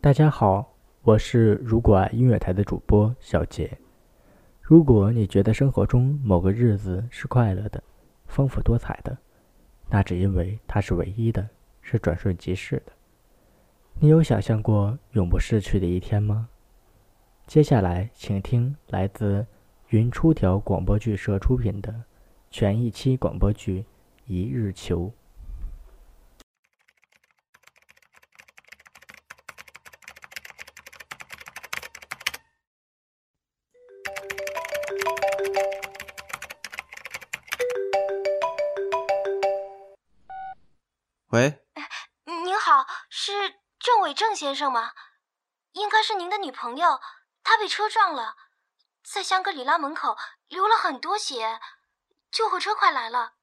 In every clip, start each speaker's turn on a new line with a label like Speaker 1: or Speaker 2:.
Speaker 1: 大家好，我是如果爱音乐台的主播小杰。如果你觉得生活中某个日子是快乐的、丰富多彩的，那只因为它是唯一的，是转瞬即逝的。你有想象过永不逝去的一天吗？接下来，请听来自云出条广播剧社出品的全一期广播剧《一日
Speaker 2: 求》。郑先生吗？应该是您的女朋友，她被车撞了，在香格里拉门口流了很多血，救护车快来了。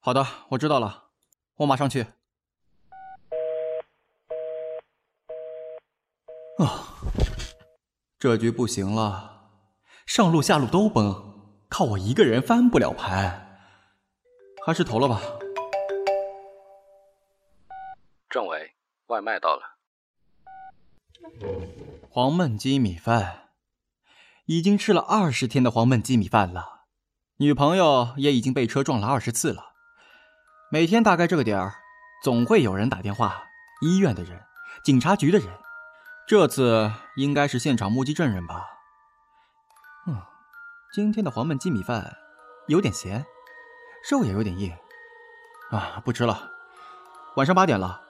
Speaker 3: 好的，我知道了，我马上去。啊，这局不行了，上路下路都崩，靠我一个人翻不了盘，还是投了吧。
Speaker 4: 政委，外卖到了。
Speaker 3: 黄焖鸡米饭，已经吃了二十天的黄焖鸡米饭了。女朋友也已经被车撞了二十次了。每天大概这个点儿，总会有人打电话，医院的人，警察局的人。这次应该是现场目击证人吧？嗯，今天的黄焖鸡米饭有点咸，肉也有点硬。啊，不吃了。晚上八点了。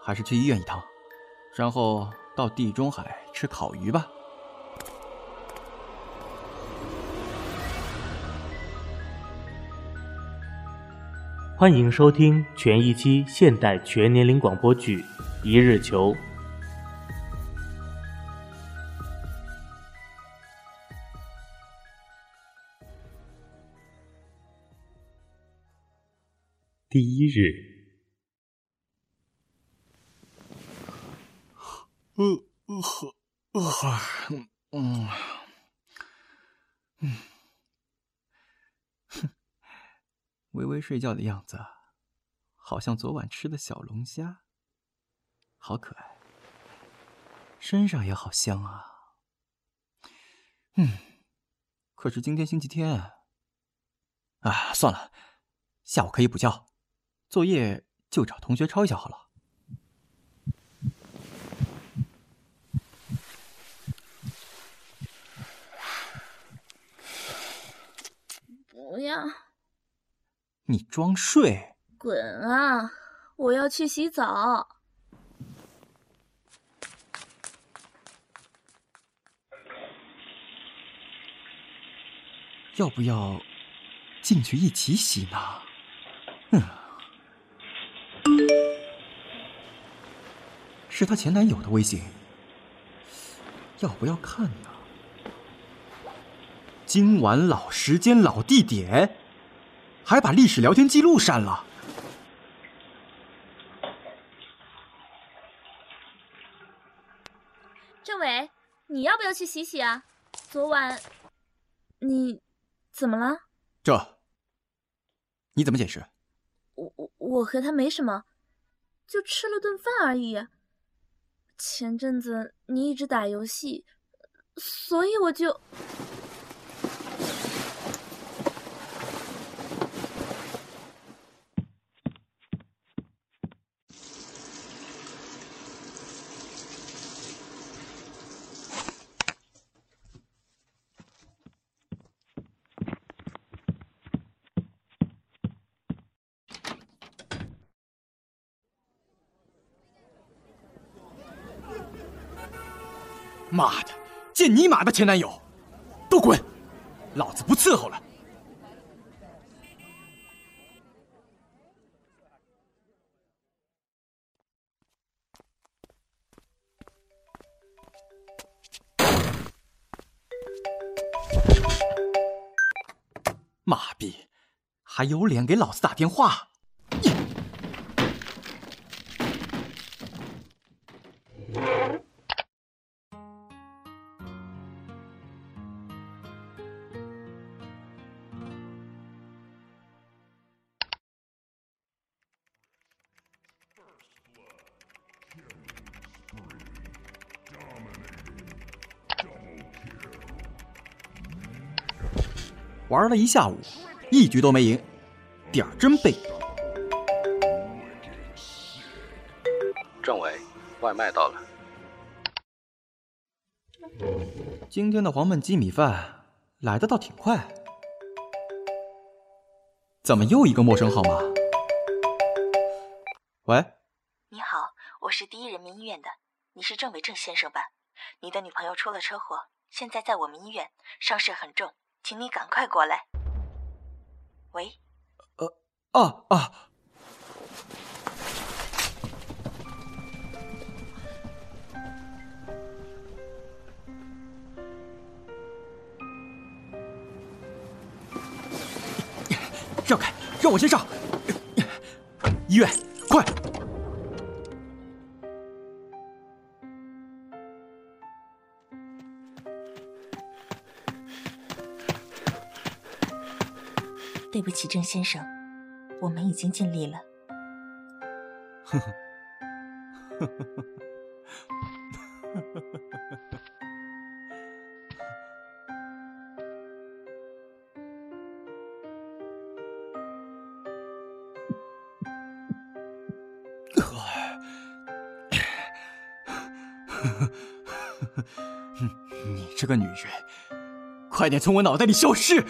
Speaker 3: 还是去医院一趟，然后到地中海吃烤鱼吧。
Speaker 5: 欢迎收听全一期现代全年龄广播剧《一日球》第一日。
Speaker 3: 呃呃呵呃嗯嗯哼，微微睡觉的样子，好像昨晚吃的小龙虾，好可爱，身上也好香啊。嗯，可是今天星期天，啊，算了，下午可以补觉，作业就找同学抄一下好了。
Speaker 2: 不要！
Speaker 3: 你装睡！
Speaker 2: 滚啊！我要去洗澡。
Speaker 3: 要不要进去一起洗呢？嗯，是她前男友的微信，要不要看呢？今晚老时间老地点，还把历史聊天记录删了。
Speaker 2: 政委，你要不要去洗洗啊？昨晚你怎么了？
Speaker 3: 这你怎么解释？
Speaker 2: 我我我和他没什么，就吃了顿饭而已。前阵子你一直打游戏，所以我就。
Speaker 3: 妈的，见你妈的前男友，都滚！老子不伺候了。妈逼，还有脸给老子打电话？玩了一下午，一局都没赢，点儿真背。
Speaker 4: 政委，外卖到了。
Speaker 3: 今天的黄焖鸡米饭来的倒挺快，怎么又一个陌生号码？喂，
Speaker 6: 你好，我是第一人民医院的，你是郑伟正先生吧？你的女朋友出了车祸，现在在我们医院，伤势很重，请你赶快过来。喂，
Speaker 3: 呃，啊啊。让开，让我先上。医院，快！
Speaker 6: 不起，郑先生，我们已经尽力了。呵呵，呵呵呵呵呵呵。
Speaker 3: 你这个女人，快点从我脑袋里消失！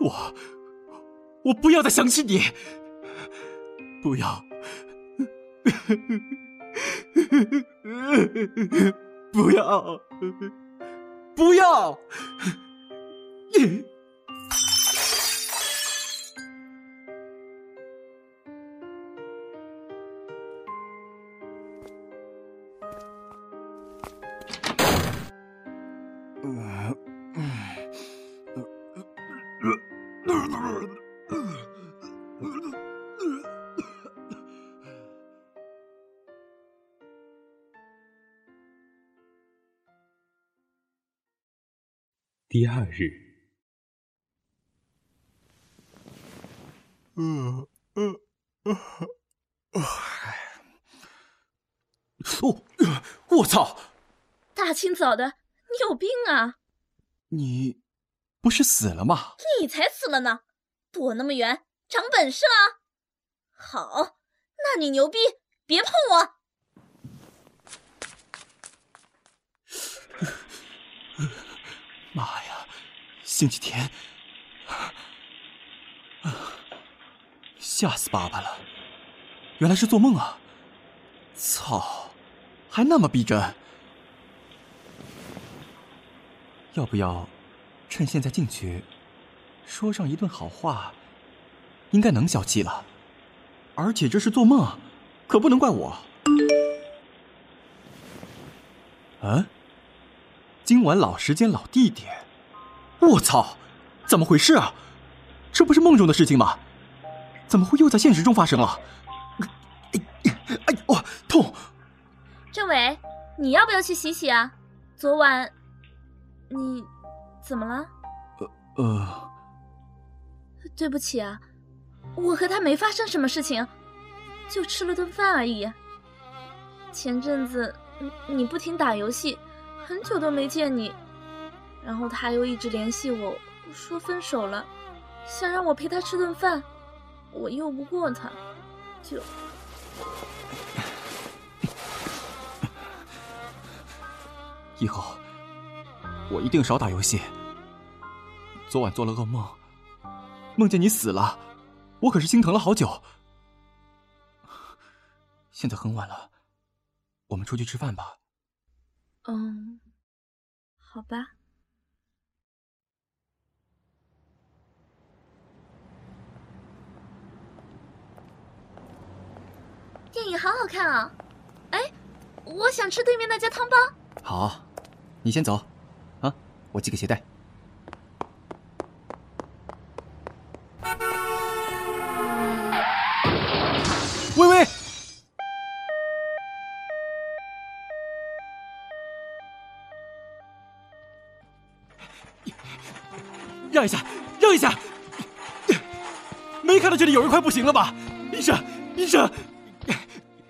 Speaker 3: 我，我不要再想起你！不要，不要，不要！
Speaker 7: 第二日，嗯
Speaker 3: 嗯嗯，我我操！
Speaker 2: 大清早的，你有病啊！
Speaker 3: 你不是死了吗？
Speaker 2: 你才死了呢！躲那么远，长本事了。好，那你牛逼，别碰我！
Speaker 3: 妈呀！星期天，吓死爸爸了！原来是做梦啊！操，还那么逼真！要不要趁现在进去说上一顿好话？应该能消气了。而且这是做梦，可不能怪我。嗯？今晚老时间老地点，我操，怎么回事啊？这不是梦中的事情吗？怎么会又在现实中发生了？哎，哇，痛！
Speaker 2: 政委，你要不要去洗洗啊？昨晚你怎么了？
Speaker 3: 呃呃，
Speaker 2: 对不起啊，我和他没发生什么事情，就吃了顿饭而已。前阵子你不停打游戏。很久都没见你，然后他又一直联系我说分手了，想让我陪他吃顿饭，我拗不过他，就
Speaker 3: 以后我一定少打游戏。昨晚做了噩梦，梦见你死了，我可是心疼了好久。现在很晚了，我们出去吃饭吧。
Speaker 2: 嗯，好吧。电影好好看啊！哎，我想吃对面那家汤包。
Speaker 3: 好，你先走，啊，我系个鞋带。这里有人快不行了吧？医生，医生，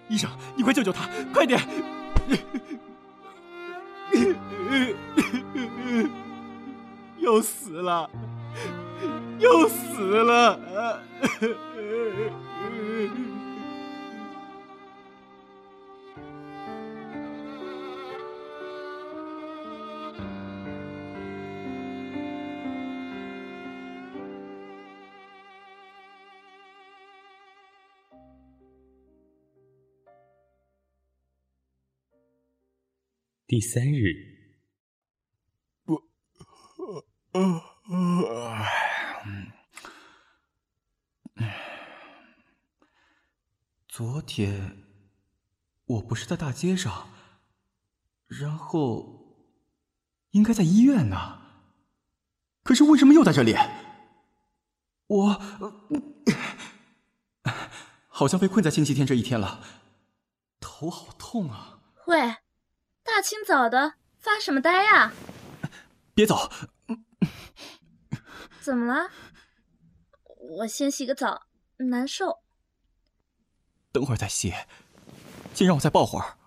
Speaker 3: 医生，你快救救他，快点！又死了，又死了。
Speaker 8: 第三日，
Speaker 3: 我，呃呃，昨天我不是在大街上，然后应该在医院呢，可是为什么又在这里？我好像被困在星期天这一天了，头好痛啊！
Speaker 2: 喂。大清早的发什么呆呀？
Speaker 3: 别走！
Speaker 2: 怎么了？我先洗个澡，难受。
Speaker 3: 等会儿再洗，先让我再抱会儿。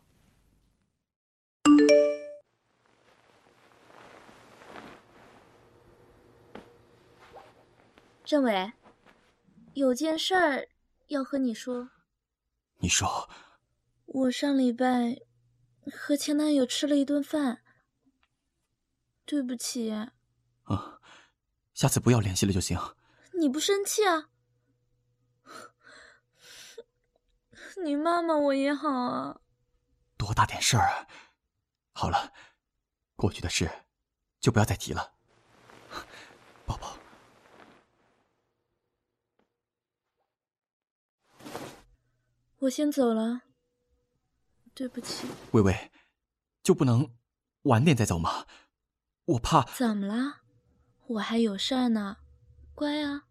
Speaker 2: 政委，有件事儿要和你说。
Speaker 3: 你说。
Speaker 2: 我上礼拜。和前男友吃了一顿饭，对不起。
Speaker 3: 啊，下次不要联系了就行。
Speaker 2: 你不生气啊？你骂骂我也好啊。
Speaker 3: 多大点事儿啊！好了，过去的事就不要再提了。宝宝。
Speaker 2: 我先走了。对不起，
Speaker 3: 微微，就不能晚点再走吗？我怕。
Speaker 2: 怎么了？我还有事儿呢，乖啊。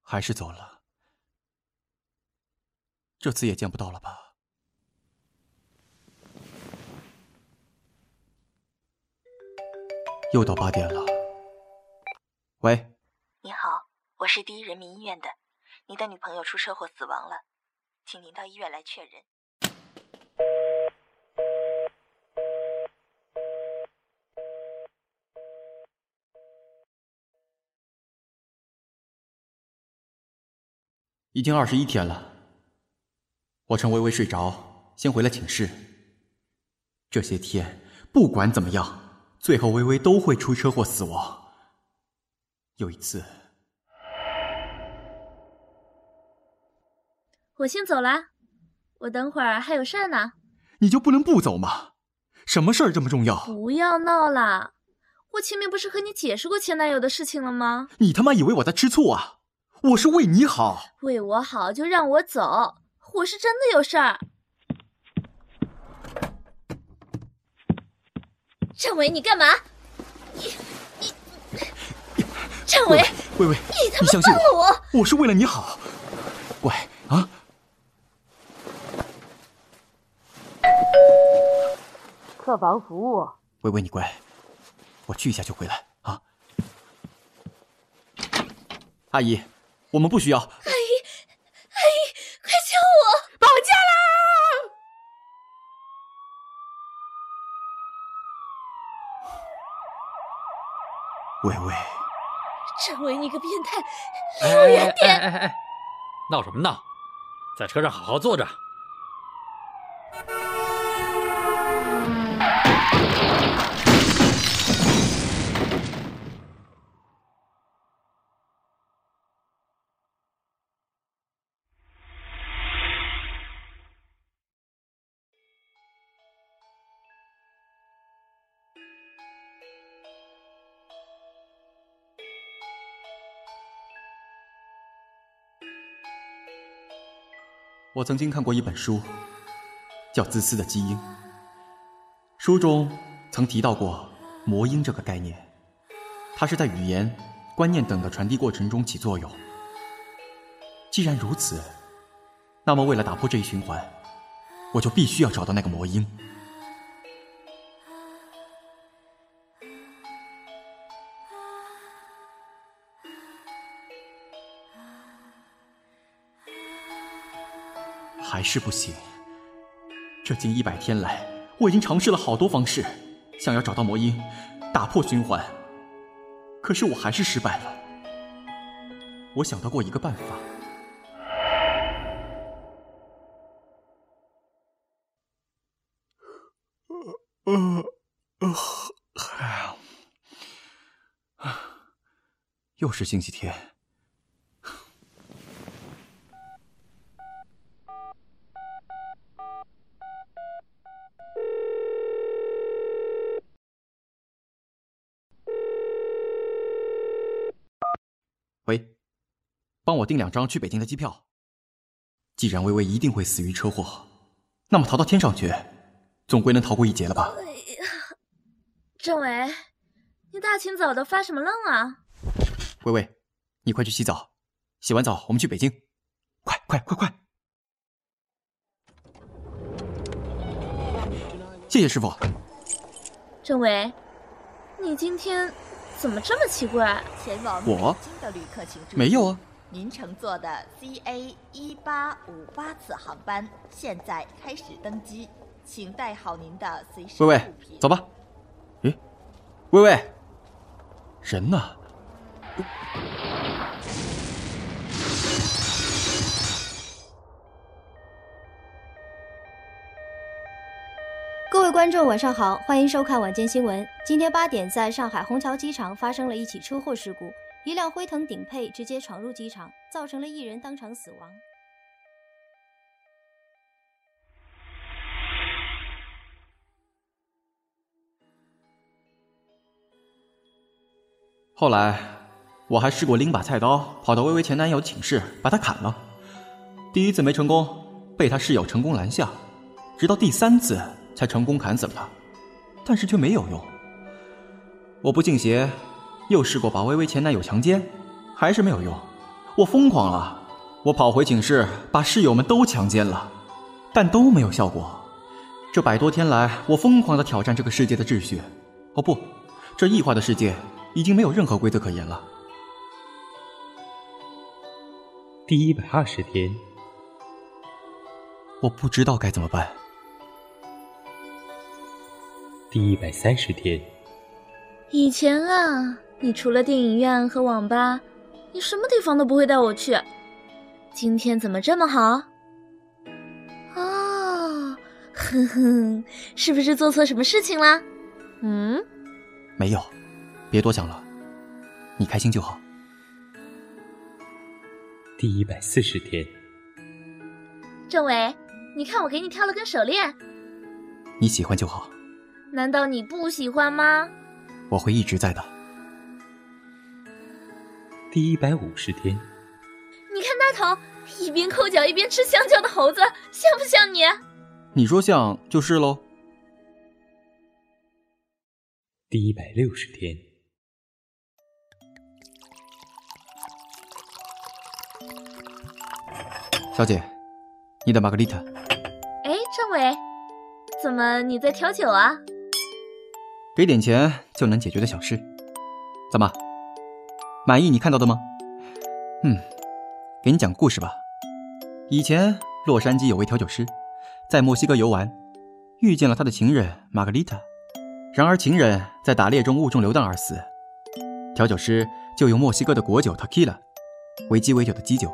Speaker 3: 还是走了，这次也见不到了吧？又到八点了。喂，
Speaker 6: 你好，我是第一人民医院的，你的女朋友出车祸死亡了，请您到医院来确认。
Speaker 3: 已经二十一天了，我趁微微睡着，先回了寝室。这些天不管怎么样，最后微微都会出车祸死亡。有一次，
Speaker 2: 我先走了，我等会儿还有事儿呢。
Speaker 3: 你就不能不走吗？什么事儿这么重要？
Speaker 2: 不要闹了，我前面不是和你解释过前男友的事情了吗？
Speaker 3: 你他妈以为我在吃醋啊？我是为你好，
Speaker 2: 为我好就让我走，我是真的有事儿。郑伟，你干嘛？你。陈伟，
Speaker 3: 微微，
Speaker 2: 你他
Speaker 3: 妈放
Speaker 2: 了
Speaker 3: 我！我是为了你好，乖啊！
Speaker 7: 客房服务，
Speaker 3: 微微你乖，我去一下就回来啊。阿姨，我们不需要。阿
Speaker 2: 姨，阿姨，快救我！
Speaker 7: 绑架啦！
Speaker 3: 微微。
Speaker 2: 郑伟，你个变态，离我远点！
Speaker 9: 哎哎哎，闹什么闹？在车上好好坐着。
Speaker 3: 我曾经看过一本书，叫《自私的基因》。书中曾提到过“魔音”这个概念，它是在语言、观念等的传递过程中起作用。既然如此，那么为了打破这一循环，我就必须要找到那个魔音。还是不行，这近一百天来，我已经尝试了好多方式，想要找到魔音，打破循环。可是我还是失败了。我想到过一个办法。呃呃，哎呀，又是星期天。喂，帮我订两张去北京的机票。既然微微一定会死于车祸，那么逃到天上去，总归能逃过一劫了吧？哎呀，
Speaker 2: 政委，你大清早的发什么愣啊？
Speaker 3: 微微，你快去洗澡，洗完澡我们去北京，快快快快！谢谢师傅。
Speaker 2: 政委，你今天。怎么这么奇怪？
Speaker 6: 前往
Speaker 3: 北
Speaker 6: 京的旅客请注意，
Speaker 3: 没有啊。
Speaker 6: 您乘坐的 CA 一八五八次航班现在开始登机，请带好您的随身
Speaker 3: 物品。微微，走吧。诶，微微，人呢？
Speaker 10: 各位观众，晚上好，欢迎收看晚间新闻。今天八点，在上海虹桥机场发生了一起车祸事故，一辆辉腾顶配直接闯入机场，造成了一人当场死亡。
Speaker 3: 后来，我还试过拎把菜刀跑到微微前男友寝室把他砍了，第一次没成功，被他室友成功拦下，直到第三次。才成功砍死了他，但是却没有用。我不信邪，又试过把微微前男友强奸，还是没有用。我疯狂了，我跑回寝室把室友们都强奸了，但都没有效果。这百多天来，我疯狂的挑战这个世界的秩序。哦不，这异化的世界已经没有任何规则可言了。
Speaker 8: 第一百二十天，
Speaker 3: 我不知道该怎么办。
Speaker 8: 第一百三十天，
Speaker 2: 以前啊，你除了电影院和网吧，你什么地方都不会带我去。今天怎么这么好？哦，哼哼，是不是做错什么事情了？嗯，
Speaker 3: 没有，别多想了，你开心就好。
Speaker 8: 第一百四十天，
Speaker 2: 政委，你看我给你挑了根手链，
Speaker 3: 你喜欢就好。
Speaker 2: 难道你不喜欢吗？
Speaker 3: 我会一直在的。
Speaker 8: 第一百五十天，
Speaker 2: 你看那头一边抠脚一边吃香蕉的猴子，像不像你？
Speaker 3: 你说像就是喽。
Speaker 8: 第一百六十天，
Speaker 3: 小姐，你的玛格丽特。
Speaker 2: 哎，政委，怎么你在调酒啊？
Speaker 3: 给点钱就能解决的小事，怎么满意你看到的吗？嗯，给你讲个故事吧。以前洛杉矶有位调酒师，在墨西哥游玩，遇见了他的情人玛格丽特。然而情人在打猎中误中流弹而死，调酒师就用墨西哥的果酒 Tequila 为鸡尾酒的基酒，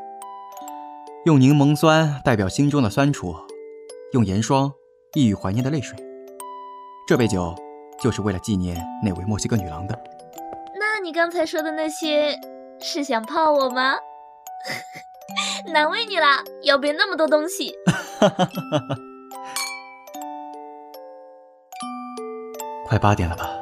Speaker 3: 用柠檬酸代表心中的酸楚，用盐霜抑郁怀念的泪水。这杯酒。就是为了纪念那位墨西哥女郎的。
Speaker 2: 你刚才说的那些是想泡我吗？难为你了，要背那么多东西。
Speaker 3: 快八点了吧？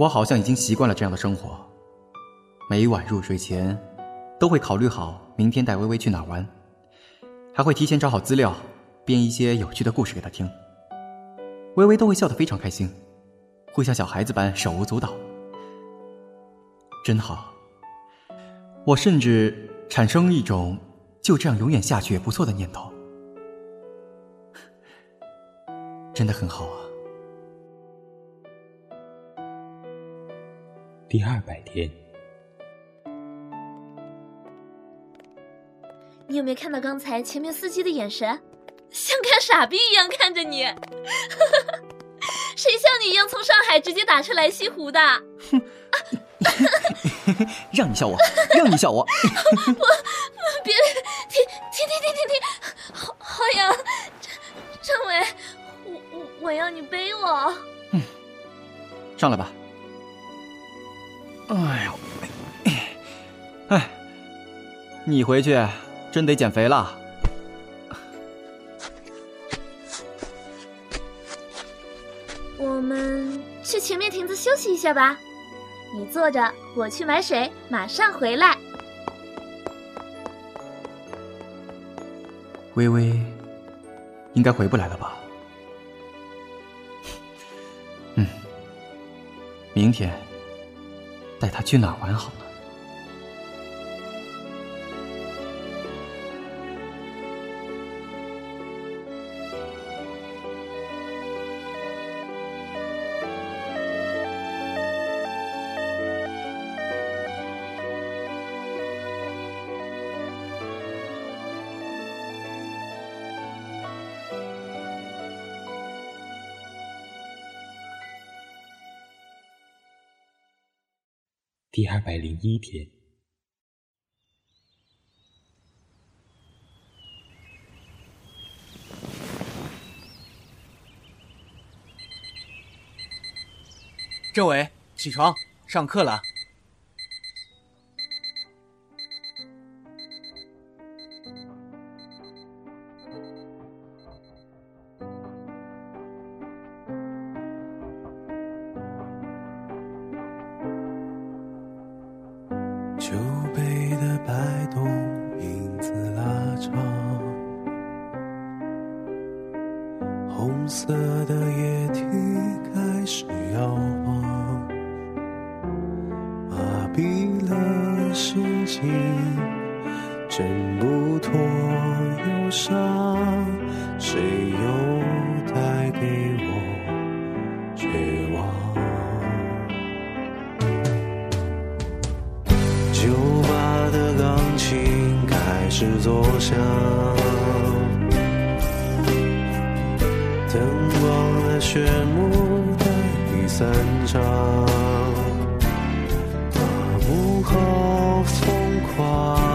Speaker 3: 我好像已经习惯了这样的生活，每晚入睡前都会考虑好明天带微微去哪玩，还会提前找好资料，编一些有趣的故事给她听。微微都会笑得非常开心，会像小孩子般手舞足蹈，真好。我甚至产生一种就这样永远下去也不错的念头，真的很好啊。
Speaker 8: 第二百天，
Speaker 2: 你有没有看到刚才前面司机的眼神，像看傻逼一样看着你？谁像你一样从上海直接打车来西湖的？哼，
Speaker 3: 让你笑我，让你笑我！
Speaker 2: 我，别停停停停停停！好好痒，张张伟，我我我要你背我。
Speaker 3: 嗯，上来吧。哎呦，哎，你回去真得减肥了。
Speaker 2: 我们去前面亭子休息一下吧，你坐着，我去买水，马上回来。
Speaker 3: 微微，应该回不来了吧？嗯，明天。带他去哪儿玩好呢？
Speaker 8: 二百零一天，
Speaker 11: 政委，起床，上课了。灯光在炫目的第三场，幕后疯狂。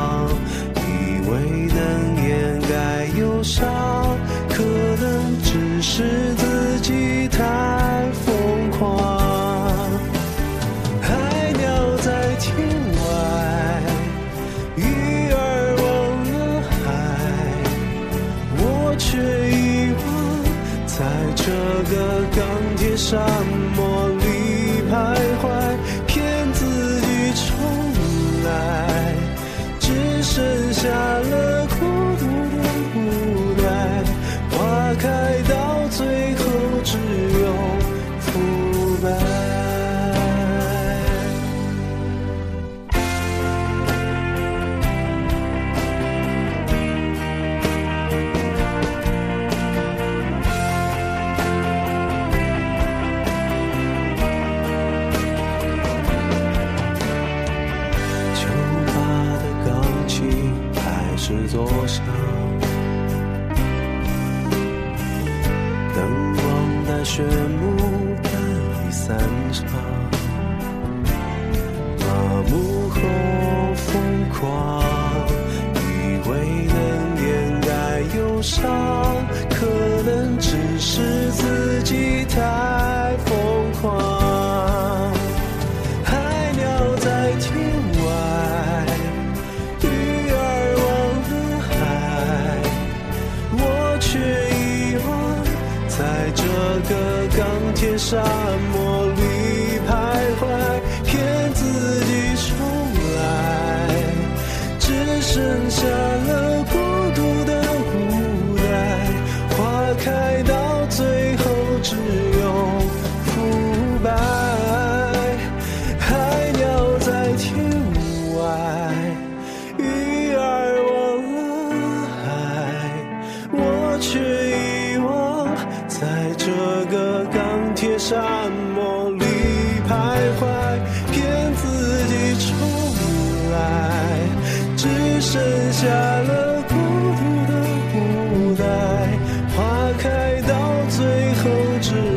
Speaker 11: 后，